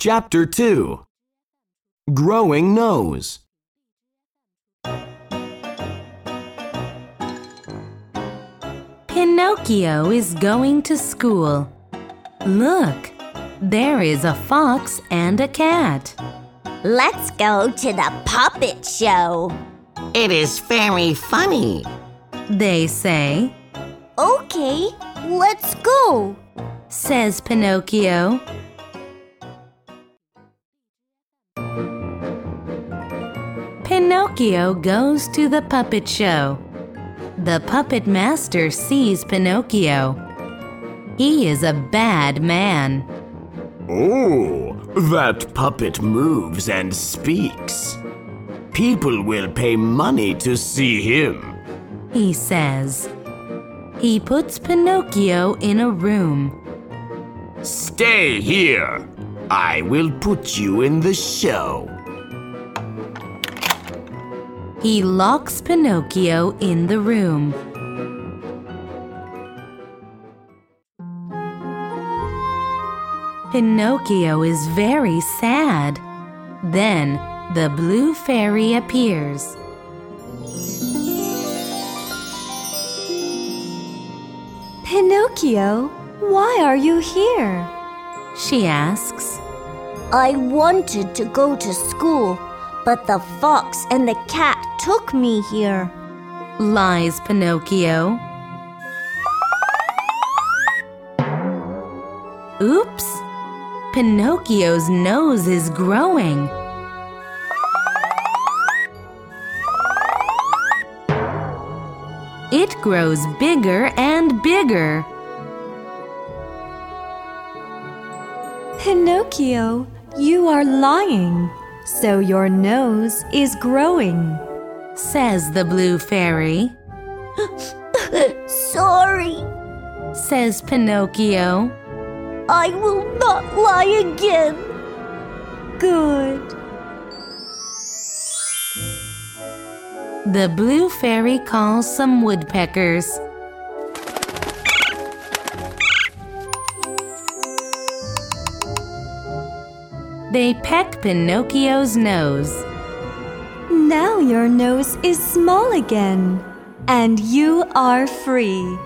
Chapter 2 Growing Nose Pinocchio is going to school. Look, there is a fox and a cat. Let's go to the puppet show. It is very funny. They say, Okay, let's go. says Pinocchio. Pinocchio goes to the puppet show. The puppet master sees Pinocchio. He is a bad man. Oh, that puppet moves and speaks. People will pay money to see him. he says. He puts Pinocchio in a room. Stay here. I will put you in the show. He locks Pinocchio in the room. Pinocchio is very sad. Then the blue fairy appears. Pinocchio, why are you here? She asks. I wanted to go to school, but the fox and the cat took me here. Lies Pinocchio. Oops! Pinocchio's nose is growing. It grows bigger and bigger. Pinocchio, you are lying. So your nose is growing. Says the blue fairy. Sorry, Says Pinocchio. I will not lie again. Good. The blue fairy calls some woodpeckers. They peck Pinocchio's nose. Now your nose is small again. And you are free.